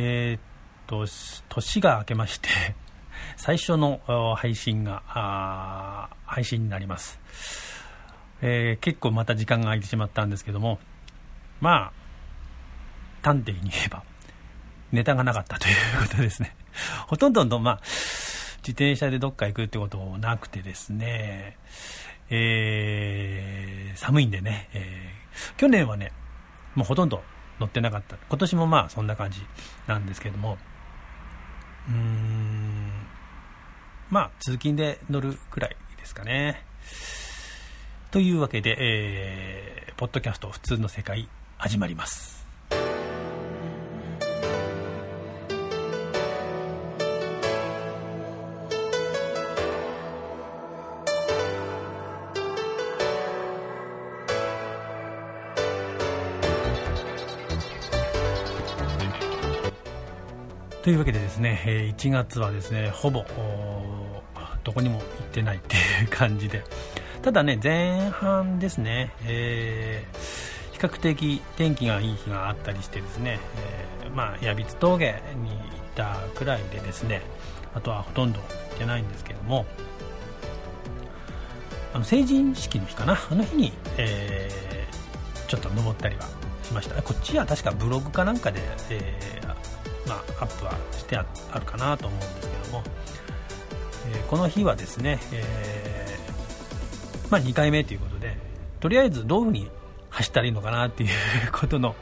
えー、っと、年が明けまして 最初の配信が、配信になります。えー、結構また時間が空いてしまったんですけども、まあ、端的に言えば、ネタがなかったということですね。ほとんどの、まあ、自転車でどっか行くってこともなくてですね、えー、寒いんでね、えー、去年はね、もうほとんど乗ってなかった。今年もまあそんな感じなんですけども、うーん、まあ通勤で乗るくらいですかね。というわけで、えー、ポッドキャスト普通の世界始まります。というわけでですね、1月はですね、ほぼ、どこにも行ってないっていう感じで、ただね、前半ですね、えー、比較的天気がいい日があったりしてですね、えー、まあ、矢櫃峠に行ったくらいでですね、あとはほとんど行ってないんですけども、あの成人式の日かな、あの日に、えー、ちょっと登ったりはしました。こっちは確かブログかなんかで、えー、まあ、アップはしてあるかなと思うんですけども、えー、この日はですね、えー、まあ、2回目ということでとりあえずどういうふうに走ったらいいのかなっていうことの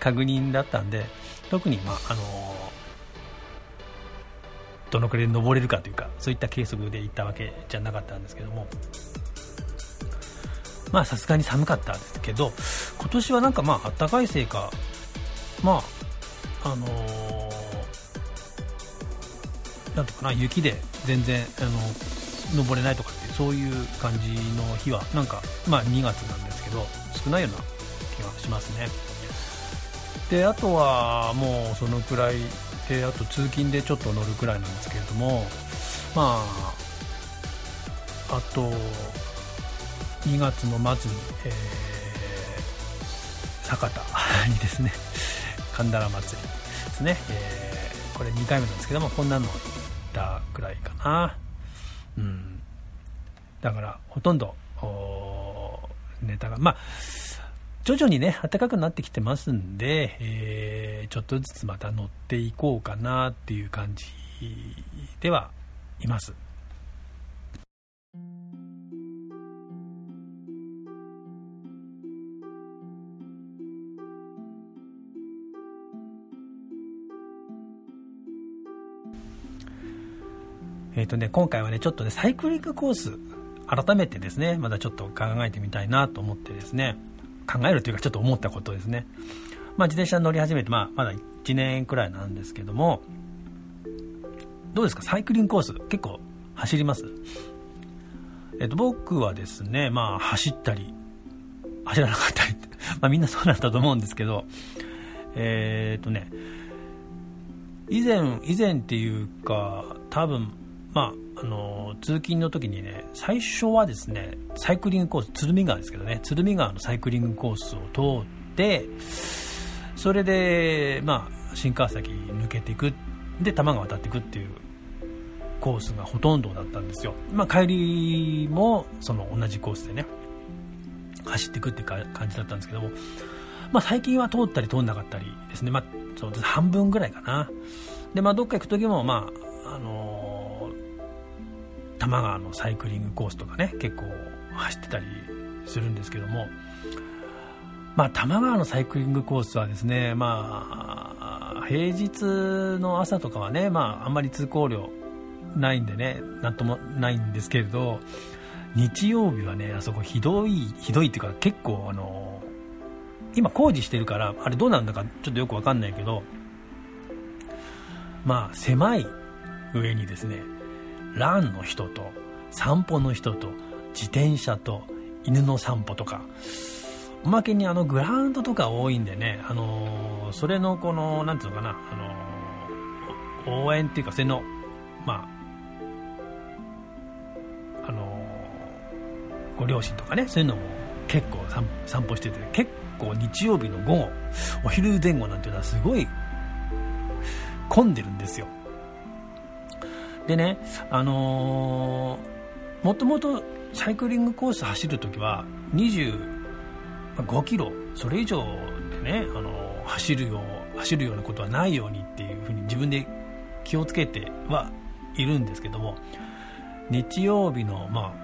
確認だったんで特に、まああのどのくらい登れるかというかそういった計測で行ったわけじゃなかったんですけども。まあさすがに寒かったですけど今年はなんかまあ暖かいせいかまああのーなんとかな雪で全然あの登れないとかってそういう感じの日はなんか、まあ、2月なんですけど少ないような気がしますね。であとはもうそのくらいであと通勤でちょっと乗るくらいなんですけれどもまああと2月の末に、えー、酒田にですね 神田ら祭りですね、えー、これ2回目なんですけどもこんなのたぐらいかな。うん。だからほとんどネタがまあ徐々にね暖かくなってきてますんで、えー、ちょっとずつまた乗っていこうかなっていう感じではいます。えっ、ー、とね、今回はね、ちょっとね、サイクリングコース、改めてですね、まだちょっと考えてみたいなと思ってですね、考えるというかちょっと思ったことですね。まあ、自転車乗り始めて、まあ、まだ1年くらいなんですけども、どうですか、サイクリングコース、結構走ります？えっ、ー、と、僕はですね、まあ、走ったり、走らなかったり まあ、みんなそうなんだと思うんですけど、えっ、ー、とね、以前、以前っていうか、多分、まあ、あの通勤の時にね最初はですねサイクリングコース鶴見川ですけどね鶴見川のサイクリングコースを通ってそれで、まあ、新川崎抜けていくで多摩川渡っていくっていうコースがほとんどだったんですよ、まあ、帰りもその同じコースでね走っていくって感じだったんですけども、まあ、最近は通ったり通んなかったりですね、まあ、そう半分ぐらいかな。で、まあ、どっか行く時も、まああの多摩川のサイクリングコースとかね結構走ってたりするんですけども。まあ多摩川のサイクリングコースはですねまあ平日の朝とかはねまああんまり通行量ないんでねなんともないんですけれど日曜日はねあそこひどいひどいっていうか結構あの今工事してるからあれどうなんだかちょっとよくわかんないけどまあ狭い上にですねランの人と散歩の人と自転車と犬の散歩とかおまけにあのグラウンドとか多いんでね、あのー、それのこの、なんていうのかな、あのー、応援っていうか、それの、まあ、あのー、ご両親とかね、そういうのも結構散歩してて、結構日曜日の午後、お昼前後なんていうのはすごい混んでるんですよ。でね、あのー、もともとサイクリングコース走るときは25キロ、それ以上でね、あのー、走るよう、走るようなことはないようにっていうふうに自分で気をつけてはいるんですけども、日曜日の、まあ、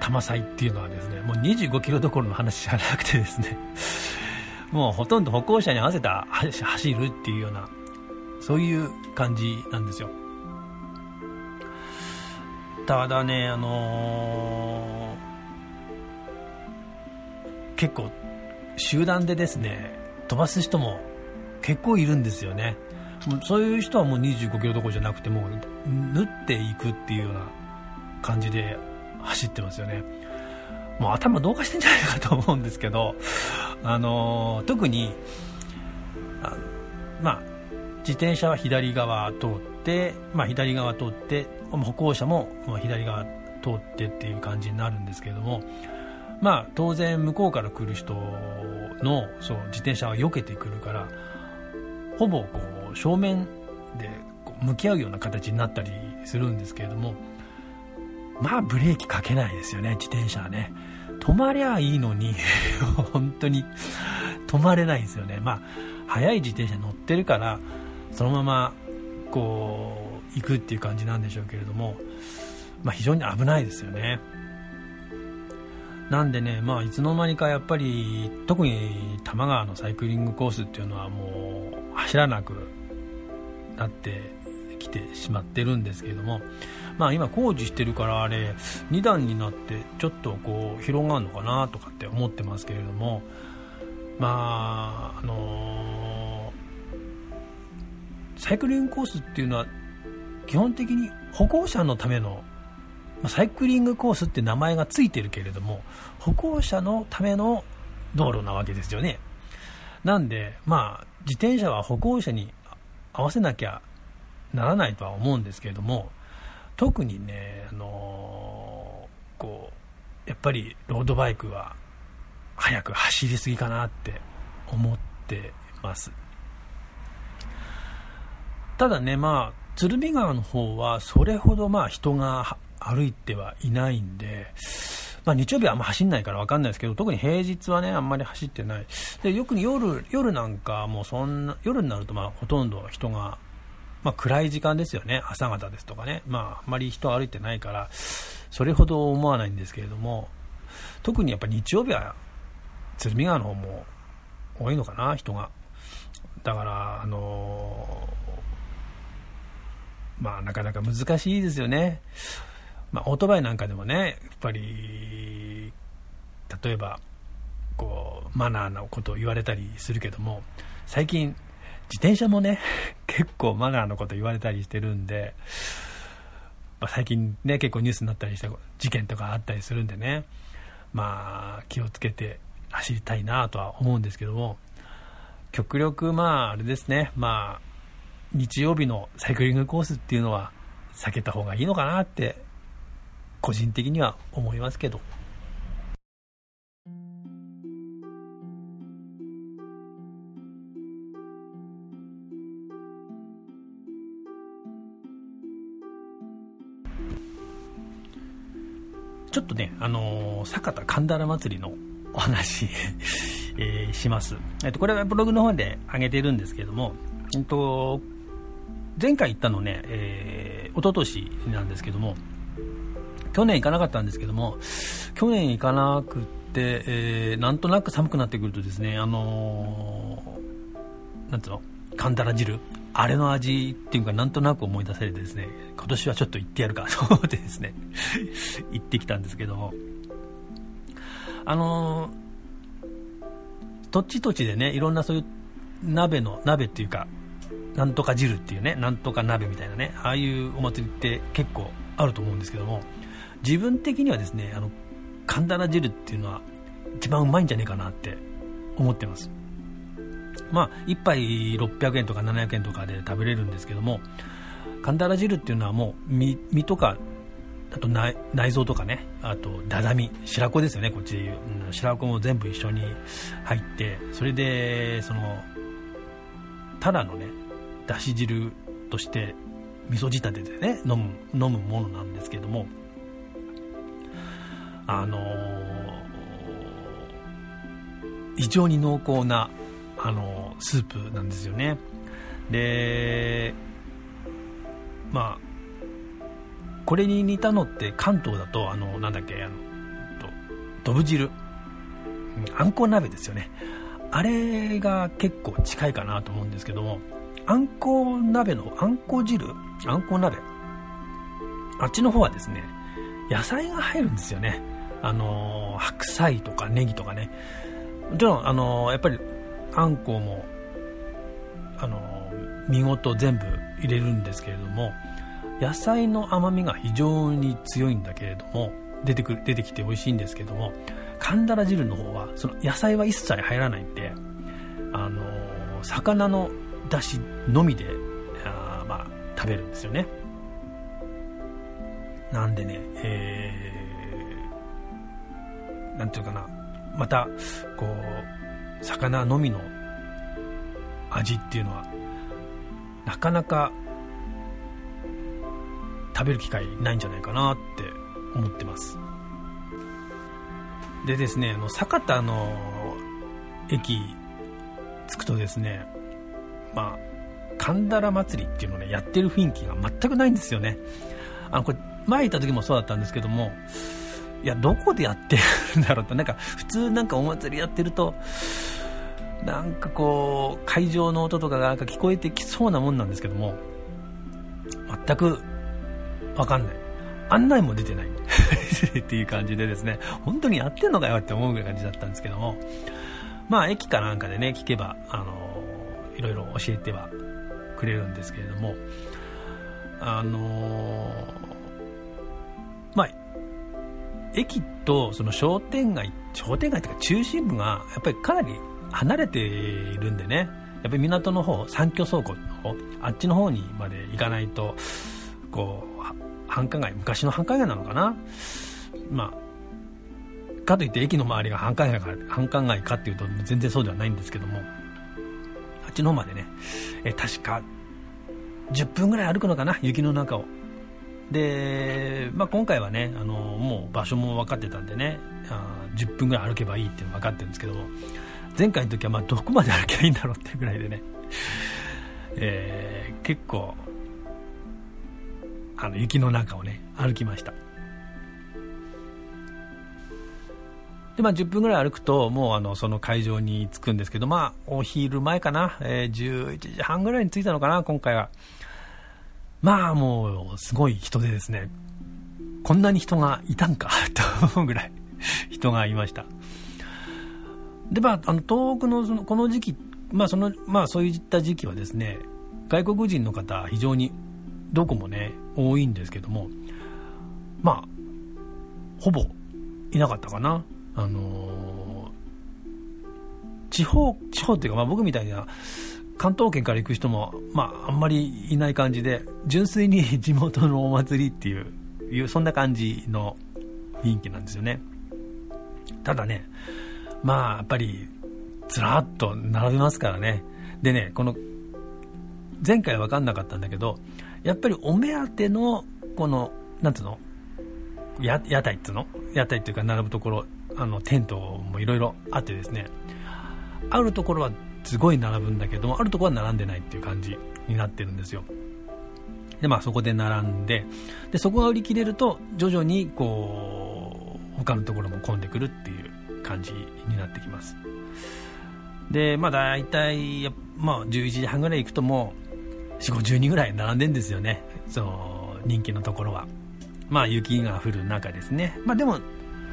玉祭っていうのはですね、もう25キロどころの話じゃなくてですね、もうほとんど歩行者に合わせた走るっていうような、そういう感じなんですよ。ただね、あのー、結構、集団でですね、飛ばす人も結構いるんですよね。そういう人はもう25キロどころじゃなくて、もう縫っていくっていうような感じで走ってますよね。もう頭どうかしてんじゃないかと思うんですけど、あのー、特に、あまあ、自転車は左側通って、まあ、左側通って、歩行者も左側通ってっていう感じになるんですけれども、まあ、当然向こうから来る人のそう自転車は避けてくるからほぼこう正面で向き合うような形になったりするんですけれどもまあブレーキかけないですよね自転車はね。止まりゃいいのに 本当に止まれないんですよね。まあ速い自転車乗ってるからそのままこう行くっていう感じなんでしょうけれども、まあ、非常に危ないですよね。なんでね、まあ、いつの間にかやっぱり特に多摩川のサイクリングコースっていうのはもう走らなくなってきてしまってるんですけれども、まあ、今工事してるからあれ2段になってちょっとこう広がるのかなとかって思ってますけれどもまああのー、サイクリングコースっていうのは基本的に歩行者のためのサイクリングコースって名前がついてるけれども歩行者のための道路なわけですよねなんでまあ自転車は歩行者に合わせなきゃならないとは思うんですけれども特にね、あのー、こう、やっぱりロードバイクは速く走りすぎかなって思ってます。ただね、まあ、鶴見川の方はそれほどまあ人が歩いてはいないんで、まあ、日曜日はあんま走んないから分かんないですけど、特に平日はね、あんまり走ってない。で、よく夜、夜なんかもうそんな、夜になるとまあほとんど人がまあ、暗い時間ですよね、朝方ですとかね、まあ、あんまり人歩いてないから、それほど思わないんですけれども、特にやっぱ日曜日は、鶴見川の方も多いのかな、人が。だから、あのー、まあ、なかなか難しいですよね。まあ、オートバイなんかでもね、やっぱり、例えば、こう、マナーなことを言われたりするけども、最近、自転車もね、結構マナーのこと言われたりしてるんで、まあ、最近ね、結構ニュースになったりした事件とかあったりするんでね、まあ、気をつけて走りたいなとは思うんですけども、極力、まあ、あれですね、まあ、日曜日のサイクリングコースっていうのは避けた方がいいのかなって、個人的には思いますけど。ちょっとね、あのー、酒田神田祭りのお話 えー、します。えっと、これはブログの方で上げてるんですけれども、えっと、前回行ったのね、えー、一昨年なんですけども、去年行かなかったんですけども、去年行かなくって、えー、なんとなく寒くなってくるとですね、あのー、なんつうの、神田原汁あれの味っていうかなんとなく思い出されてですね、今年はちょっと行ってやるかと思ってですね、行ってきたんですけども、あのー、土地土地でね、いろんなそういう鍋の、鍋っていうか、なんとか汁っていうね、なんとか鍋みたいなね、ああいうお祭りって結構あると思うんですけども、自分的にはですね、あの、神田汁っていうのは一番うまいんじゃねえかなって思ってます。まあ、1杯600円とか700円とかで食べれるんですけども、神田原汁っていうのはもう身身とか、あと内臓とかね、あとダダミ、白子ですよね、こっちでいう。白子も全部一緒に入って、それで、その、ただのね、だし汁として味噌仕立てでね飲む飲むものなんですけどもあのー、非常に濃厚な、あのー、スープなんですよね。でまあこれに似たのって関東だとあのなんだっけあのとどぶ汁。あんこ鍋ですよね。あれが結構近いかなと思うんですけどもあんこ鍋のあんこ汁？あんこ鍋。あっちの方はですね野菜が入るんですよね。あの白菜とかネギとかね。もちろんあのやっぱりあんこもあの見事全部入れるんですけれども野菜の甘みが非常に強いんだけれども出てくる出てきて美味しいんですけどもかんだら汁の方はその野菜は一切入らないんであの魚の出汁のみであ、まあ、食べるんですよね。なんでね、えー、なんていうかな。またこう魚のみの味っていうのはなかなか食べる機会ないんじゃないかなって思ってます。でですねあの酒田の駅着くとですねまあ神田ら祭りっていうのをねやってる雰囲気が全くないんですよね。あのこれ前行った時もそうだったんですけどもいやどこでやってるんだろうとなんか普通なんかお祭りやってるとなんかこう会場の音とかがなんか聞こえてきそうなもんなんですけども全く分かんない。案内も出てない。っていう感じでですね本当にやってんのかよって思う感じだったんですけどもまあ駅かなんかでね聞けばあのいろいろ教えてはくれるんですけれどもあのまあ駅とその商店街商店街というか中心部がやっぱりかなり離れているんでねやっぱり港の方三居倉庫の方あっちの方にまで行かないとこう繁華街昔の繁華街なのかな。まあかといって駅の周りが繁華街か繁華街かっていうと全然そうではないんですけどもちの方までね。え確か10分ぐらい歩くのかな？雪の中を。で、まあ、今回はねあのもう場所も分かってたんでねあ10分ぐらい歩けばいいっていうの分かってるんですけど前回の時はまあどこまで歩けばいいんだろうっていうぐらいでね、えー、結構あの雪の中をね歩きました。でまあ、10分ぐらい歩くともうあのその会場に着くんですけど、まあ、お昼前かな、えー、11時半ぐらいに着いたのかな、今回は。まあもうすごい人でですね、こんなに人がいたんか と思うぐらい人がいました。で、まあ、あの東北のそのこの時期、まあそのまあ、そういった時期はですね、外国人の方、非常にどこもね、多いんですけども、まあ、ほぼいなかったかな。あのー、地方、地方っていうか、まあ僕みたいな、関東圏から行く人も、まあ、あんまりいない感じで、純粋に 地元のお祭りっていう、いうそんな感じの雰囲気なんですよね。ただね、まあ、やっぱり、ずらっと並びますからね。でね、この、前回わかんなかったんだけど、やっぱりお目当ての、この、なんつうの屋台っつうの？屋台っていうか並ぶところ、あの、テントもいろいろあってですね、あるところはすごい並ぶんだけども、あるところは並んでないっていう感じになってるんですよ。で、まあそこで並んで、で、そこが売り切れると、徐々にこう、他のところも混んでくるっていう感じになってきます。で、まあ大体、まあ11時半ぐらい行くともう、4、50人ぐらい並んでんですよね。その、人気のところは。まあ雪が降る中ですね。まあでも、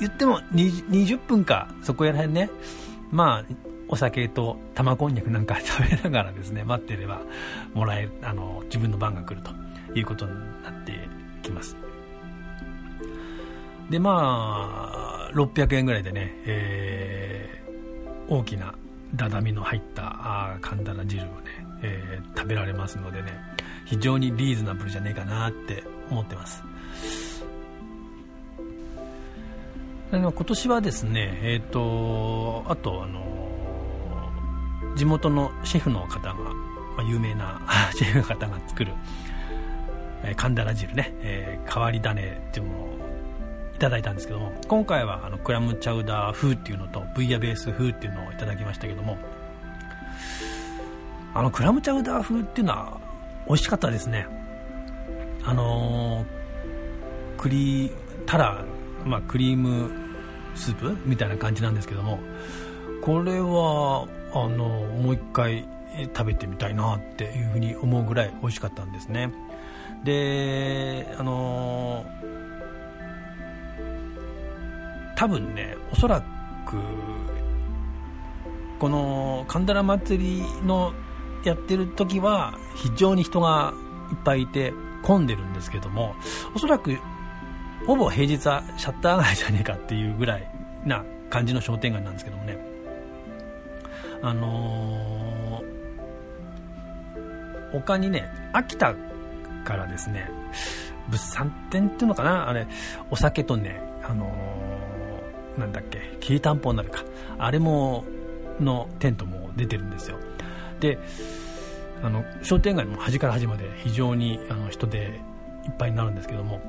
言っても20分か、そこら辺ね、まあ、お酒と玉こんにゃくなんか食べながらですね、待ってればもらえる、あの、自分の番が来るということになってきます。で、まあ、600円ぐらいでね、えー、大きなダダミの入ったあ神田な汁をね、えー、食べられますのでね、非常にリーズナブルじゃねえかなって思ってます。今年はですね、えっ、ー、と、あと、あの、地元のシェフの方がまあ、有名な シェフの方が作る、えー、カンダラ汁ね、えー、変わり種っていうものをいただいたんですけども今回はあのクラムチャウダー風っていうのとブイヤベース風っていうのをいただきましたけどもあのクラムチャウダー風っていうのは美味しかったですね。あのー、クリタラ、まあ、クリームスープみたいな感じなんですけどもこれはあのもう一回食べてみたいなっていうふうに思うぐらい美味しかったんですね。であの多分ねおそらくこの神田ラ祭りのやってる時は非常に人がいっぱいいて混んでるんですけどもおそらくほぼ平日はシャッター街じゃねえかっていうぐらいな感じの商店街なんですけどもね。あのー、他にね秋田からですね物産展っていうのかなあれお酒とねあのー、なんだっけきりたんぽになるか。あれものテントも出てるんですよ。であの商店街も端から端まで非常にあの人でいっぱいになるんですけども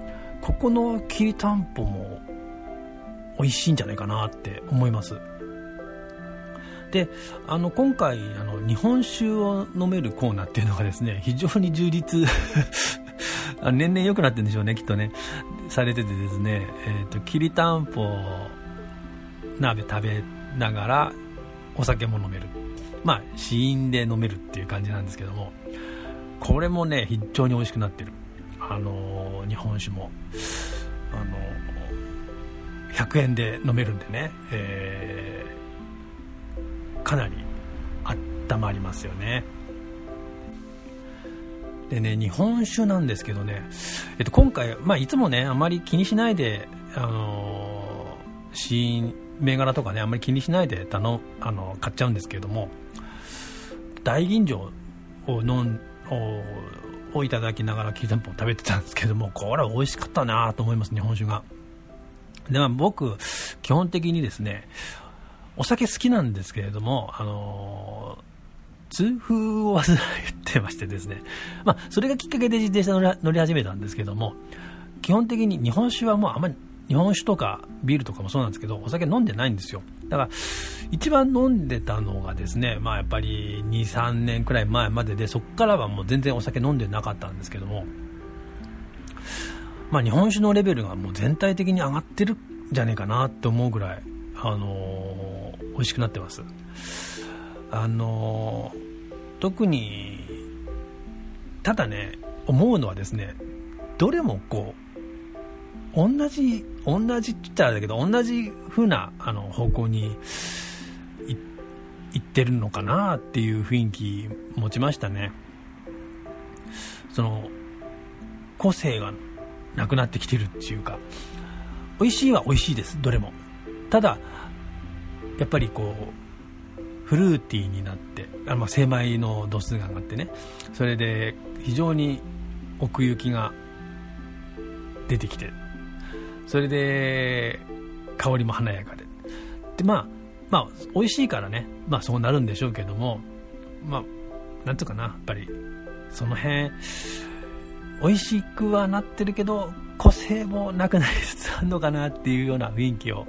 ここのきりたんぽも美味しいんじゃないかなって思います。であの今回あの日本酒を飲めるコーナーっていうのがですね 非常に充実 年々良くなってるんでしょうねきっとね。されててですね、えーと、きりたんぽ鍋食べながらお酒も飲める。まあ試飲で飲めるっていう感じなんですけどもこれもね非常に美味しくなってる。あの日本酒もあの100円で飲めるんでね、えー、かなり温まりますよね。でね日本酒なんですけどね、えっと、今回、まあ、いつもねあまり気にしないであの試飲銘柄とかねあんまり気にしないで頼あの買っちゃうんですけれども大吟醸を飲んをいただきながらきりたんぽを食べてたんですけどもこれは美味しかったなと思います日本酒が。で、まあ、僕基本的にですねお酒好きなんですけれどもあの痛風を患ってましてですね、まあ、それがきっかけで自転車乗り始めたんですけども基本的に日本酒はもうあんまり日本酒とかビールとかもそうなんですけどお酒飲んでないんですよ。だから一番飲んでたのがですねまあやっぱり23年くらい前まででそこからはもう全然お酒飲んでなかったんですけどもまあ日本酒のレベルがもう全体的に上がってるんじゃねえかなって思うぐらいあのー、美味しくなってます。あのー、特にただね思うのはですねどれもこう同じ、同じって言ったらだけど、同じ風なあの方向に行ってるのかなっていう雰囲気持ちましたね。その、個性がなくなってきてるっていうか、美味しいは美味しいです、どれも。ただ、やっぱりこう、フルーティーになって、あま、精米の度数が上がってね、それで非常に奥行きが出てきてそれで香りも華やかで。でまあまあ美味しいからね。まあそうなるんでしょうけども。まあなんていうかな。やっぱりその辺美味しくはなってるけど個性もなくなりつつあるのかなっていうような雰囲気を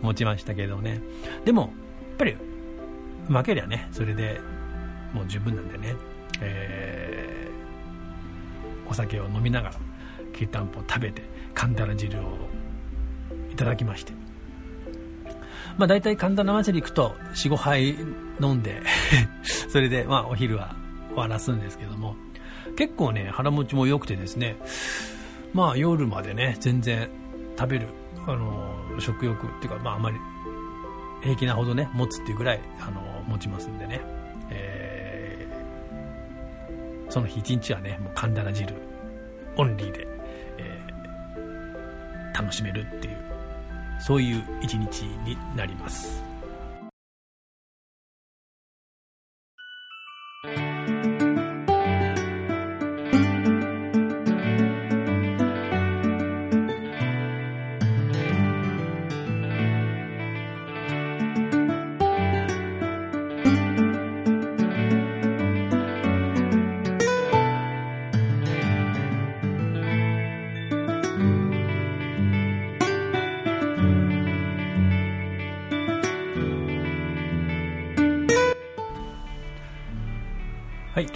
持ちましたけどね。でもやっぱりうまけりゃねそれでもう十分なんでね、えー、お酒を飲みながらきりたんぽを食べて神田汁をいただきまして。まあ大体神田祭り行くと45杯飲んで それでまあお昼は終わらすんですけども。結構ね腹持ちも良くてですね。まあ夜までね全然食べるあの食欲っていうかまああまり平気なほどね持つっていうぐらいあの持ちますんでね、え、その日一日はねもう神田汁オンリーで。楽しめるっていうそういう一日になります。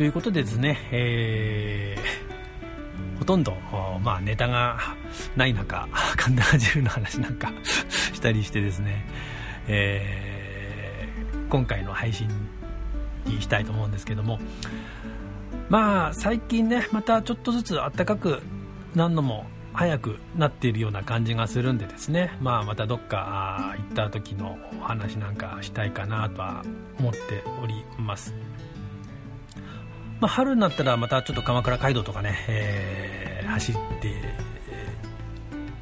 ということでですね、えー、ほとんど、まあ、ネタがない中、神田汁の話なんか したりしてですね、えー、今回の配信にしたいと思うんですけども、まあ、最近ね、またちょっとずつ暖かくなるのも早くなっているような感じがするんでですね、まあ、またどっか行った時のお話なんかしたいかなとは思っております。まあ、春になったらまたちょっと鎌倉街道とかね、えー、走って、え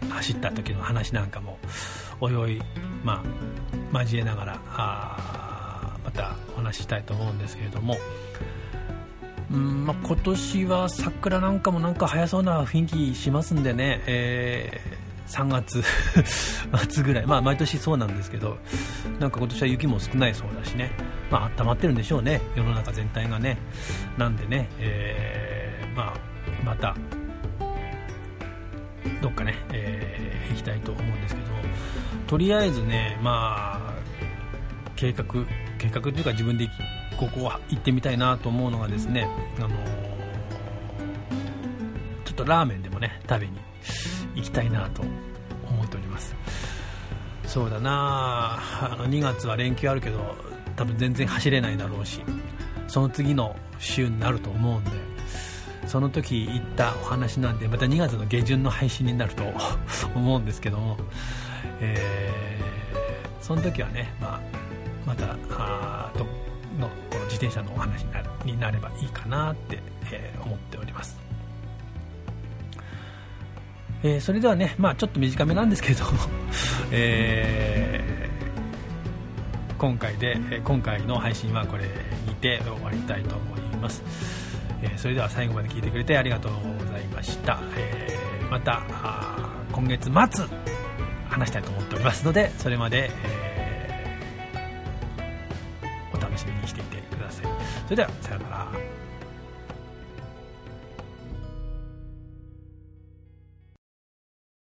ー、走った時の話なんかもおいおい、まあ、交えながらあまたお話ししたいと思うんですけれども、うんまあ、今年は桜なんかもなんか早そうな雰囲気しますんでね、えー、3月 末ぐらい、まあ、毎年そうなんですけどなんか今年は雪も少ないそうだしね、まあ温まってるんでしょうね、世の中全体がね。なんでね、えー、まあ、また、どっかね、えー、行きたいと思うんですけど、とりあえずね、まあ、計画、計画というか自分でここは行ってみたいなと思うのがですね、あのー、ちょっとラーメンでもね、食べに行きたいなと思っております。そうだなあの2月は連休あるけど多分全然走れないだろうしその次の週になると思うんでその時言ったお話なんでまた2月の下旬の配信になると 思うんですけども、えー、その時はね、まあ、またあどのこの自転車のお話になになればいいかなって、えー、思っております。えー、それではね、まあ、ちょっと短めなんですけど、え今回で今回の配信はこれにて終わりたいと思います、えー、それでは最後まで聞いてくれてありがとうございました、え、また今月末話したいと思っておりますのでそれまで、え、お楽しみにしていてください。それではさようなら。